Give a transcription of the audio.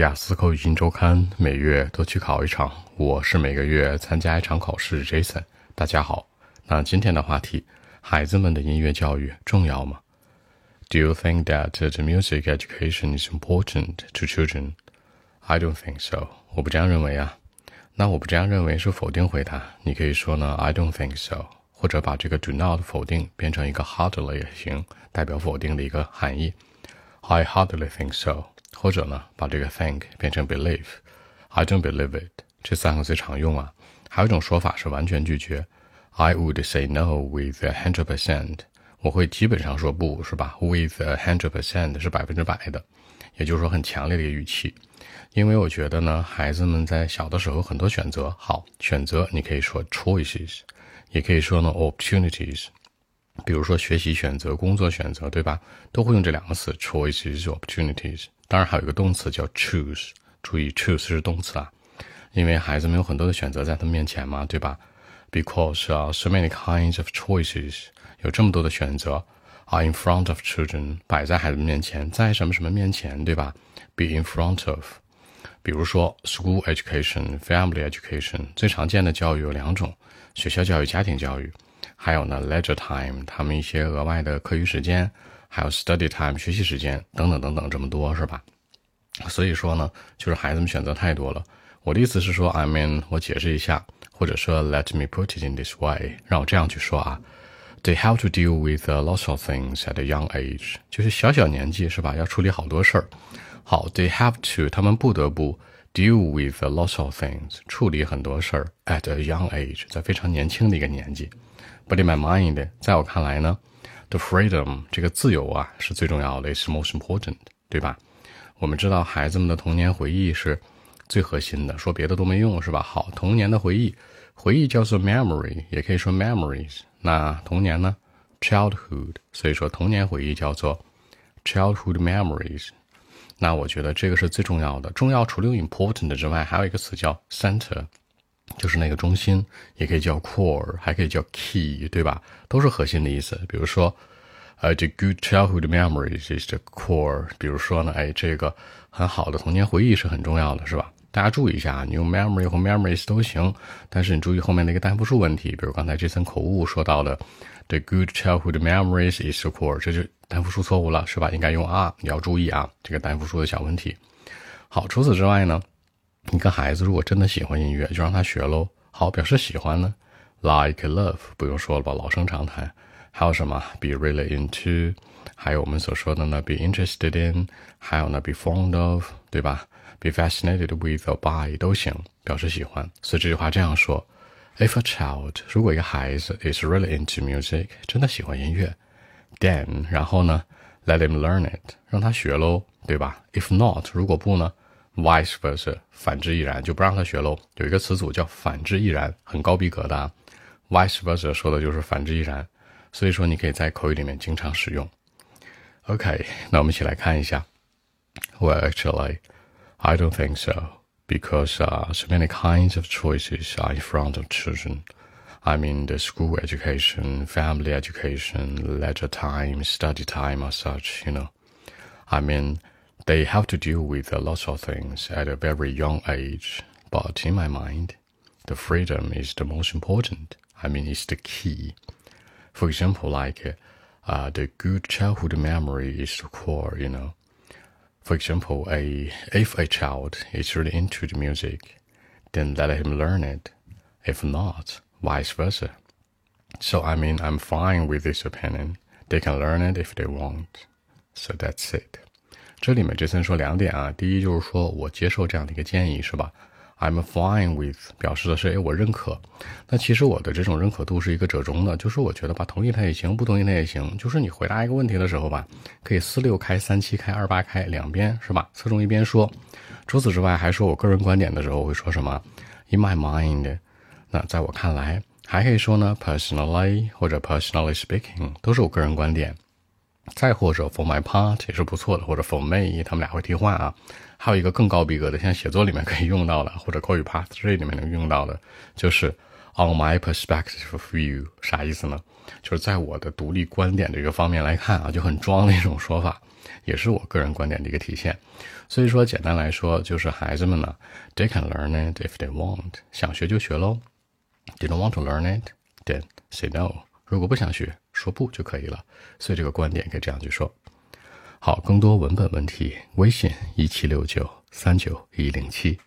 雅思口语新周刊每月都去考一场，我是每个月参加一场考试。Jason，大家好。那今天的话题，孩子们的音乐教育重要吗？Do you think that the music education is important to children? I don't think so。我不这样认为啊。那我不这样认为是否定回答，你可以说呢，I don't think so，或者把这个 do not 否定变成一个 hardly 也行，代表否定的一个含义。I hardly think so。或者呢，把这个 think 变成 believe，I don't believe it，这三个最常用啊。还有一种说法是完全拒绝，I would say no with a hundred percent，我会基本上说不是吧？With a hundred percent 是百分之百的，也就是说很强烈的一个语气。因为我觉得呢，孩子们在小的时候很多选择，好选择你可以说 choices，也可以说呢 opportunities。比如说学习选择、工作选择，对吧？都会用这两个词 choices、opportunities。当然还有一个动词叫 choose，注意 choose 是动词啊，因为孩子们有很多的选择在他们面前嘛，对吧？Because 啊，so many kinds of choices，有这么多的选择，are in front of children，摆在孩子们面前，在什么什么面前，对吧？Be in front of，比如说 school education、family education，最常见的教育有两种，学校教育、家庭教育，还有呢 leisure time，他们一些额外的课余时间。还有 study time 学习时间等等等等这么多是吧？所以说呢，就是孩子们选择太多了。我的意思是说，I mean，我解释一下，或者说 Let me put it in this way，让我这样去说啊。They have to deal with a lot of things at a young age，就是小小年纪是吧？要处理好多事儿。好，They have to，他们不得不 deal with a lot of things，处理很多事儿 at a young age，在非常年轻的一个年纪。But in my mind，在我看来呢。The freedom 这个自由啊是最重要的，is most important，对吧？我们知道孩子们的童年回忆是最核心的，说别的都没用，是吧？好，童年的回忆，回忆叫做 memory，也可以说 memories。那童年呢？childhood，所以说童年回忆叫做 childhood memories。那我觉得这个是最重要的，重要除了 important 之外，还有一个词叫 center。就是那个中心，也可以叫 core，还可以叫 key，对吧？都是核心的意思。比如说，呃，the good childhood memories is the core。比如说呢，哎，这个很好的童年回忆是很重要的，是吧？大家注意一下，你用 memory 或 memories 都行，但是你注意后面那个单复数问题。比如刚才这层口误说到的，the good childhood memories is the core，这就单复数错误了，是吧？应该用 are，你要注意啊，这个单复数的小问题。好，除此之外呢？一个孩子如果真的喜欢音乐，就让他学喽。好，表示喜欢呢，like love，不用说了吧，老生常谈。还有什么？be really into，还有我们所说的呢，be interested in，还有呢，be fond of，对吧？be fascinated with or by 都行，表示喜欢。所以这句话这样说：If a child，如果一个孩子 is really into music，真的喜欢音乐，then，然后呢，let him learn it，让他学喽，对吧？If not，如果不呢 ？Vice versa，反之亦然，就不让他学喽。有一个词组叫“反之亦然”，很高逼格的。啊。Vice versa 说的就是反之亦然，所以说你可以在口语里面经常使用。OK，那我们一起来看一下。Well, actually, I don't think so because uh, so many kinds of choices are in front of children. I mean, the school education, family education, leisure time, study time, or such. You know, I mean they have to deal with a lot of things at a very young age. But in my mind, the freedom is the most important. I mean, it's the key. For example, like uh, the good childhood memory is the core, you know. For example, a if a child is really into the music, then let him learn it. If not, vice versa. So I mean, I'm fine with this opinion. They can learn it if they want. So that's it. 这里面杰森说两点啊，第一就是说我接受这样的一个建议，是吧？I'm fine with 表示的是，哎，我认可。那其实我的这种认可度是一个折中的，就是我觉得吧，同意他也行，不同意他也行。就是你回答一个问题的时候吧，可以四六开、三七开、二八开，两边是吧？侧重一边说。除此之外，还说我个人观点的时候会说什么？In my mind，那在我看来，还可以说呢，personally 或者 personally speaking，都是我个人观点。再或者 for my part 也是不错的，或者 for me，他们俩会替换啊。还有一个更高逼格的，像写作里面可以用到的，或者口语 part three 里面能用到的，就是 on my perspective of view，啥意思呢？就是在我的独立观点这个方面来看啊，就很装的一种说法。也是我个人观点的一个体现。所以说，简单来说，就是孩子们呢，they can learn it if they want，想学就学喽。They don't want to learn it, then say no。如果不想学，说不就可以了。所以这个观点可以这样去说。好，更多文本问题，微信一七六九三九一零七。